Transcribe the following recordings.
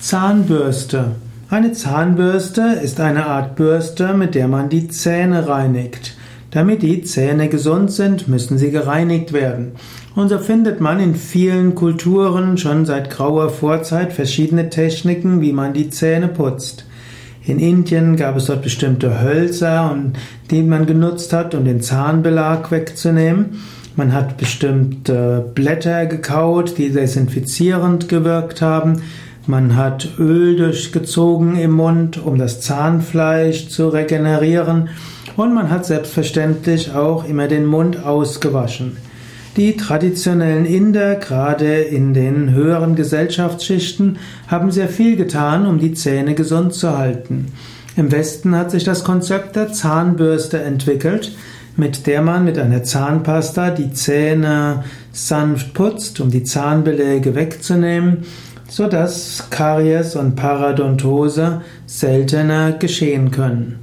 Zahnbürste. Eine Zahnbürste ist eine Art Bürste, mit der man die Zähne reinigt. Damit die Zähne gesund sind, müssen sie gereinigt werden. Und so findet man in vielen Kulturen schon seit grauer Vorzeit verschiedene Techniken, wie man die Zähne putzt. In Indien gab es dort bestimmte Hölzer, die man genutzt hat, um den Zahnbelag wegzunehmen. Man hat bestimmte Blätter gekaut, die desinfizierend gewirkt haben. Man hat Öl durchgezogen im Mund, um das Zahnfleisch zu regenerieren. Und man hat selbstverständlich auch immer den Mund ausgewaschen. Die traditionellen Inder, gerade in den höheren Gesellschaftsschichten, haben sehr viel getan, um die Zähne gesund zu halten. Im Westen hat sich das Konzept der Zahnbürste entwickelt, mit der man mit einer Zahnpasta die Zähne sanft putzt, um die Zahnbeläge wegzunehmen sodass Karies und Paradontose seltener geschehen können.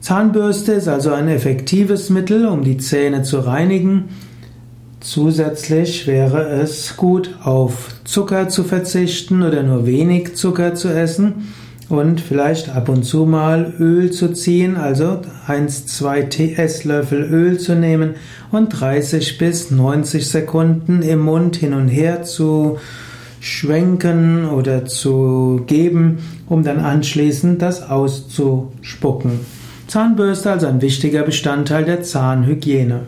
Zahnbürste ist also ein effektives Mittel, um die Zähne zu reinigen. Zusätzlich wäre es gut, auf Zucker zu verzichten oder nur wenig Zucker zu essen und vielleicht ab und zu mal Öl zu ziehen, also 1, 2 Esslöffel Öl zu nehmen und 30 bis 90 Sekunden im Mund hin und her zu schwenken oder zu geben, um dann anschließend das auszuspucken. Zahnbürste also ein wichtiger Bestandteil der Zahnhygiene.